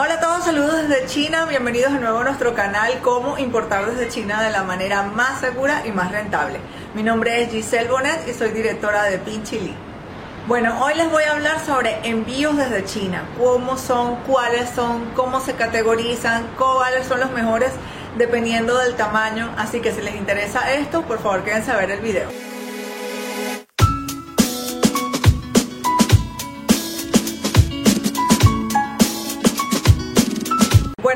Hola a todos, saludos desde China, bienvenidos de nuevo a nuestro canal Cómo importar desde China de la manera más segura y más rentable. Mi nombre es Giselle Bonet y soy directora de Pinchili. Bueno, hoy les voy a hablar sobre envíos desde China, cómo son, cuáles son, cómo se categorizan, cuáles son los mejores dependiendo del tamaño, así que si les interesa esto, por favor quédense a ver el video.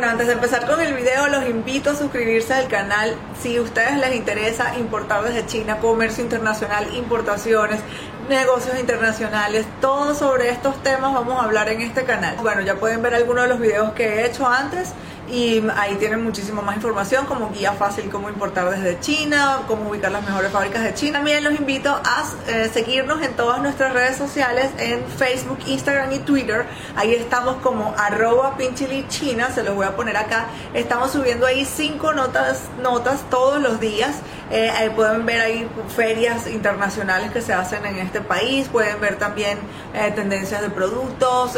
Antes de empezar con el video, los invito a suscribirse al canal si a ustedes les interesa importar desde China, comercio internacional, importaciones, negocios internacionales, todo sobre estos temas vamos a hablar en este canal. Bueno, ya pueden ver algunos de los videos que he hecho antes y ahí tienen muchísimo más información como guía fácil cómo importar desde China, cómo ubicar las mejores fábricas de China. También los invito a eh, seguirnos en todas nuestras redes sociales en Facebook, Instagram y Twitter. Ahí estamos como arroba pinchilichina, se los voy a poner acá. Estamos subiendo ahí cinco notas, notas todos los días. Eh, pueden ver ahí ferias internacionales que se hacen en este país, pueden ver también eh, tendencias de productos,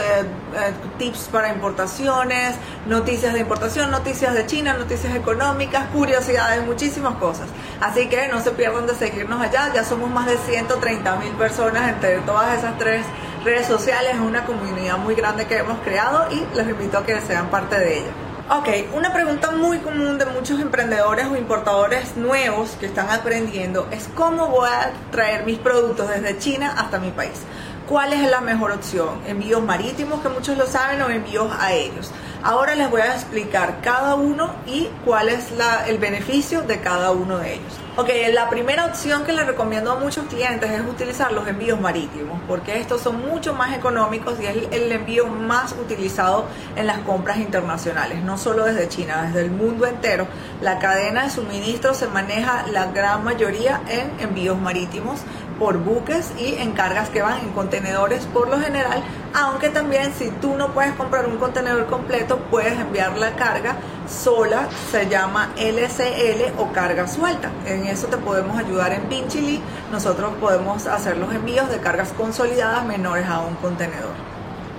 tips para importaciones, noticias de noticias de China, noticias económicas, curiosidades, muchísimas cosas. Así que no se pierdan de seguirnos allá, ya somos más de 130 mil personas entre todas esas tres redes sociales, es una comunidad muy grande que hemos creado y les invito a que sean parte de ella. Ok, una pregunta muy común de muchos emprendedores o importadores nuevos que están aprendiendo es cómo voy a traer mis productos desde China hasta mi país. ¿Cuál es la mejor opción? ¿Envíos marítimos, que muchos lo saben, o envíos aéreos? Ahora les voy a explicar cada uno y cuál es el beneficio de cada uno de ellos. Ok, la primera opción que les recomiendo a muchos clientes es utilizar los envíos marítimos, porque estos son mucho más económicos y es el envío más utilizado en las compras internacionales, no solo desde China, desde el mundo entero. La cadena de suministro se maneja la gran mayoría en envíos marítimos por buques y en cargas que van en contenedores por lo general, aunque también si tú no puedes comprar un contenedor completo, puedes enviar la carga sola, se llama LCL o carga suelta. En eso te podemos ayudar en Pinchili, nosotros podemos hacer los envíos de cargas consolidadas menores a un contenedor.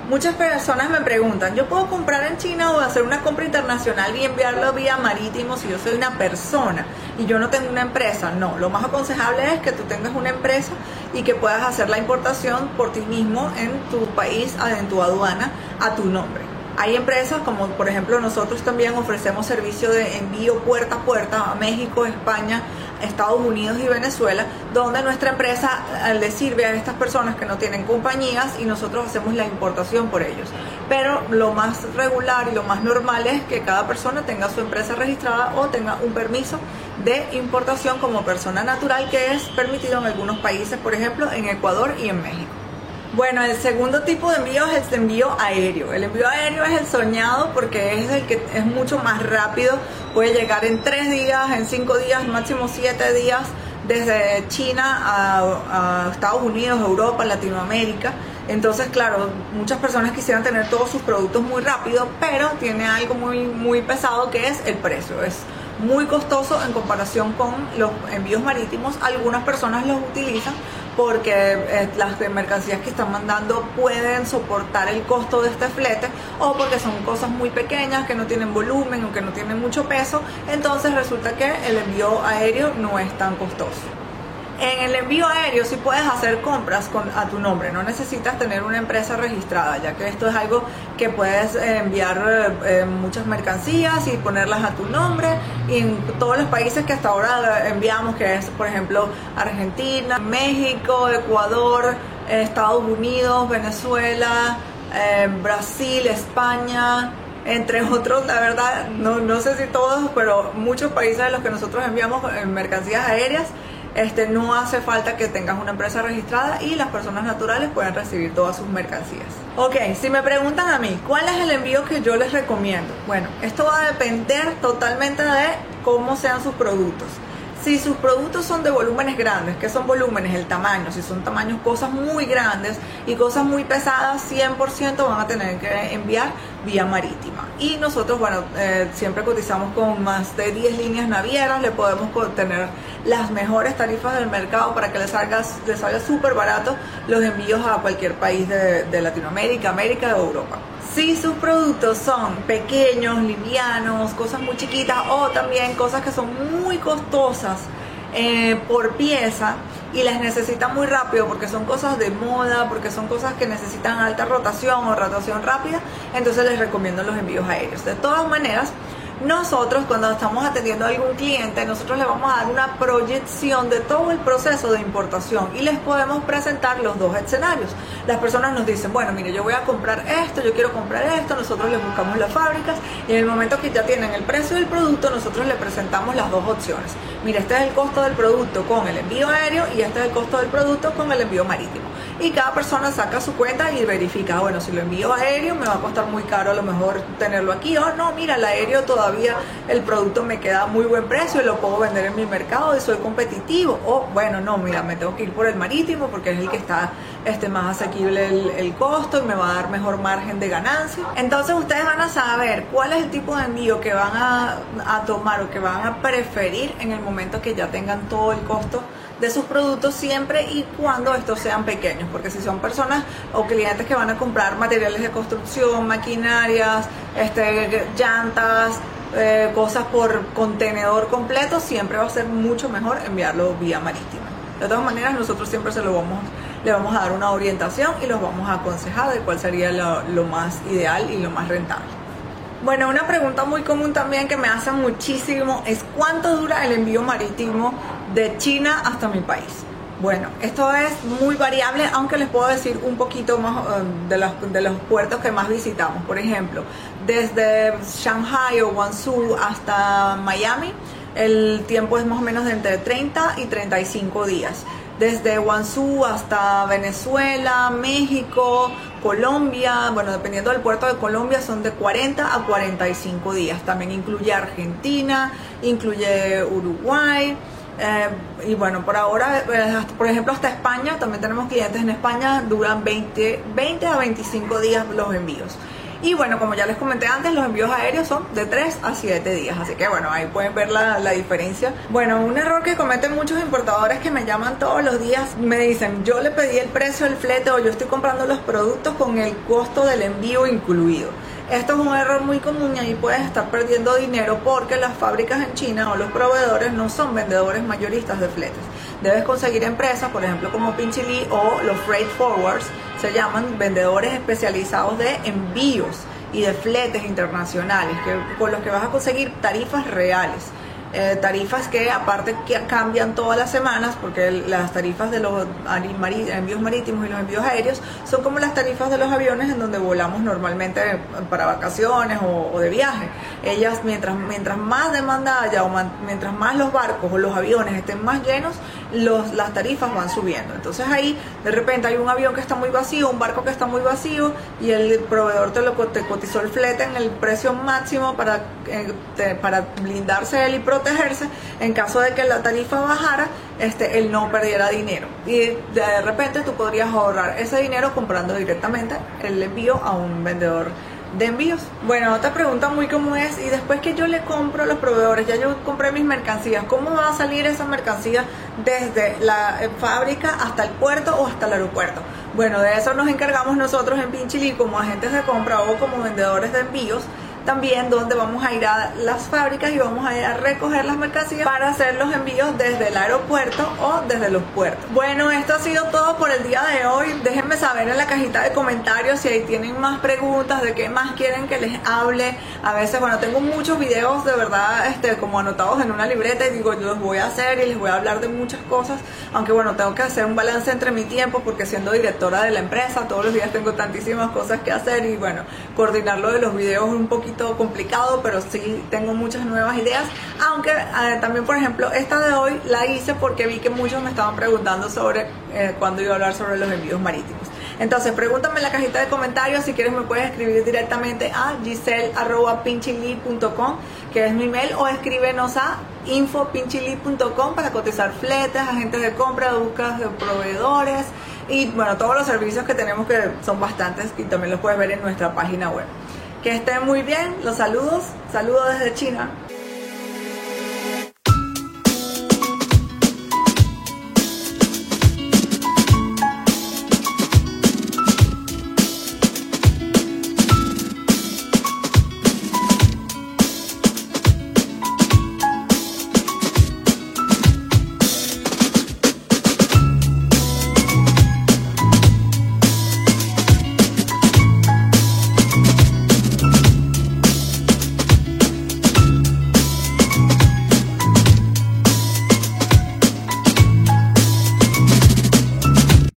Muchas personas me preguntan, ¿yo puedo comprar en China o hacer una compra internacional y enviarlo vía marítimo si yo soy una persona y yo no tengo una empresa? No, lo más aconsejable es que tú tengas una empresa y que puedas hacer la importación por ti mismo en tu país, en tu aduana, a tu nombre. Hay empresas como por ejemplo nosotros también ofrecemos servicio de envío puerta a puerta a México, España, Estados Unidos y Venezuela, donde nuestra empresa le sirve a estas personas que no tienen compañías y nosotros hacemos la importación por ellos. Pero lo más regular y lo más normal es que cada persona tenga su empresa registrada o tenga un permiso de importación como persona natural que es permitido en algunos países, por ejemplo en Ecuador y en México. Bueno, el segundo tipo de envío es el envío aéreo. El envío aéreo es el soñado porque es el que es mucho más rápido, puede llegar en tres días, en cinco días, máximo siete días, desde China a, Estados Unidos, Europa, Latinoamérica. Entonces, claro, muchas personas quisieran tener todos sus productos muy rápido, pero tiene algo muy, muy pesado que es el precio. Muy costoso en comparación con los envíos marítimos. Algunas personas los utilizan porque eh, las mercancías que están mandando pueden soportar el costo de este flete o porque son cosas muy pequeñas que no tienen volumen o que no tienen mucho peso, entonces resulta que el envío aéreo no es tan costoso. En el envío aéreo sí puedes hacer compras con, a tu nombre, no necesitas tener una empresa registrada, ya que esto es algo que puedes eh, enviar eh, muchas mercancías y ponerlas a tu nombre. Y en todos los países que hasta ahora enviamos, que es por ejemplo Argentina, México, Ecuador, Estados Unidos, Venezuela, eh, Brasil, España, entre otros, la verdad, no, no sé si todos, pero muchos países de los que nosotros enviamos mercancías aéreas este, no hace falta que tengas una empresa registrada y las personas naturales pueden recibir todas sus mercancías. Ok, si me preguntan a mí, ¿cuál es el envío que yo les recomiendo? Bueno, esto va a depender totalmente de cómo sean sus productos. Si sus productos son de volúmenes grandes, que son volúmenes? El tamaño. Si son tamaños, cosas muy grandes y cosas muy pesadas, 100% van a tener que enviar vía marítima. Y nosotros, bueno, eh, siempre cotizamos con más de 10 líneas navieras, le podemos tener las mejores tarifas del mercado para que les salga salga súper barato los envíos a cualquier país de Latinoamérica, América o Europa. Si sus productos son pequeños, livianos, cosas muy chiquitas o también cosas que son muy costosas eh, por pieza y las necesitan muy rápido porque son cosas de moda, porque son cosas que necesitan alta rotación o rotación rápida, entonces les recomiendo los envíos aéreos. De todas maneras, nosotros cuando estamos atendiendo a algún cliente, nosotros le vamos a dar una proyección de todo el proceso de importación y les podemos presentar los dos escenarios. Las personas nos dicen, bueno, mire, yo voy a comprar esto, yo quiero comprar esto, nosotros les buscamos las fábricas y en el momento que ya tienen el precio del producto, nosotros le presentamos las dos opciones. Mire, este es el costo del producto con el envío aéreo y este es el costo del producto con el envío marítimo y cada persona saca su cuenta y verifica, bueno, si lo envío aéreo me va a costar muy caro a lo mejor tenerlo aquí, o no, mira, el aéreo todavía el producto me queda a muy buen precio y lo puedo vender en mi mercado y soy competitivo, o bueno, no, mira, me tengo que ir por el marítimo porque es el que está este, más asequible el, el costo y me va a dar mejor margen de ganancia. Entonces ustedes van a saber cuál es el tipo de envío que van a tomar o que van a preferir en el momento que ya tengan todo el costo de sus productos siempre y cuando estos sean pequeños, porque si son personas o clientes que van a comprar materiales de construcción, maquinarias, este, llantas, eh, cosas por contenedor completo, siempre va a ser mucho mejor enviarlo vía marítima. De todas maneras, nosotros siempre se lo vamos, le vamos a dar una orientación y los vamos a aconsejar de cuál sería lo, lo más ideal y lo más rentable. Bueno, una pregunta muy común también que me hacen muchísimo es cuánto dura el envío marítimo de China hasta mi país. Bueno, esto es muy variable, aunque les puedo decir un poquito más um, de, los, de los puertos que más visitamos. Por ejemplo, desde Shanghai o Guangzhou hasta Miami, el tiempo es más o menos de entre 30 y 35 días. Desde Guangzhou hasta Venezuela, México, Colombia, bueno, dependiendo del puerto de Colombia, son de 40 a 45 días. También incluye Argentina, incluye Uruguay. Eh, y bueno, por ahora, eh, por ejemplo, hasta España, también tenemos clientes en España, duran 20, 20 a 25 días los envíos. Y bueno, como ya les comenté antes, los envíos aéreos son de 3 a 7 días. Así que bueno, ahí pueden ver la, la, diferencia. Bueno, un error que cometen muchos importadores que me llaman todos los días, me dicen, yo le pedí el precio del flete o yo estoy comprando los productos con el costo del envío incluido. Esto es un error muy común y ahí puedes estar perdiendo dinero porque las fábricas en China o los proveedores no son vendedores mayoristas de fletes. Debes conseguir empresas, por ejemplo como Pinchili o los freight forwards, se llaman vendedores especializados de envíos y de fletes internacionales, que, con los que vas a conseguir tarifas reales. Eh, tarifas que aparte que cambian todas las semanas porque las tarifas de los envíos marítimos y los envíos aéreos son como las tarifas de los aviones en donde volamos normalmente para vacaciones o, de viaje. Ellas mientras, mientras más demanda haya o mientras más los barcos o los aviones estén más llenos, los, las tarifas van subiendo. Entonces ahí de repente hay un avión que está muy vacío, un barco que está muy vacío y el proveedor te lo te cotizó el flete en el precio máximo para, eh, para blindarse él y protegerse en caso de que la tarifa bajara, este, él no perdiera dinero. Y de repente tú podrías ahorrar ese dinero comprando directamente el envío a un vendedor de envíos. Bueno, otra pregunta muy común es, y después que yo le compro a los proveedores, ya yo compré mis mercancías, ¿cómo va a salir esa mercancía desde la eh, fábrica hasta el puerto o hasta el aeropuerto? Bueno, de eso nos encargamos nosotros en Pinchili como agentes de compra o como vendedores de envíos también donde vamos a ir a las fábricas y vamos a ir a recoger las mercancías para hacer los envíos desde el aeropuerto o desde los puertos. Bueno, esto ha sido todo por el día de hoy. Déjenme saber en la cajita de comentarios si ahí tienen más preguntas, de qué más quieren que les hable. A veces, bueno, tengo muchos videos de verdad este, como anotados en una libreta y digo, yo los voy a hacer y les voy a hablar de muchas cosas, aunque bueno, tengo que hacer un balance entre mi tiempo porque siendo directora de la empresa, todos los días tengo tantísimas cosas que hacer y bueno, coordinarlo de los videos un poquito complicado, pero sí tengo muchas nuevas ideas. Aunque eh, también, por ejemplo, esta de hoy la hice porque vi que muchos me estaban preguntando sobre eh, cuándo iba a hablar sobre los envíos marítimos. Entonces, pregúntame en la cajita de comentarios. Si quieres, me puedes escribir directamente a giselle.pinchili.com, que es mi mail, o escríbenos a infopinchili.com para cotizar fletes, agentes de compra, búsquedas de proveedores y, bueno, todos los servicios que tenemos que son bastantes y también los puedes ver en nuestra página web. Que estén muy bien, los saludos, saludos desde China.